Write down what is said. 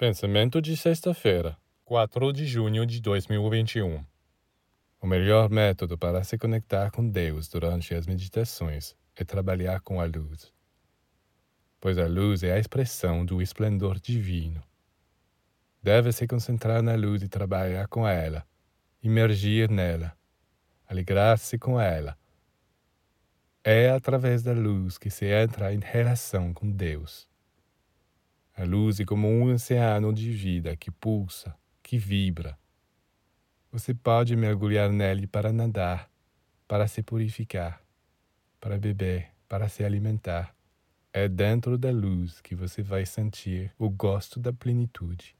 Pensamento de sexta-feira, 4 de junho de 2021. O melhor método para se conectar com Deus durante as meditações é trabalhar com a luz, pois a luz é a expressão do esplendor divino. Deve se concentrar na luz e trabalhar com ela, imergir nela, alegrar-se com ela. É através da luz que se entra em relação com Deus. A luz é como um oceano de vida que pulsa, que vibra. Você pode mergulhar nele para nadar, para se purificar, para beber, para se alimentar. É dentro da luz que você vai sentir o gosto da plenitude.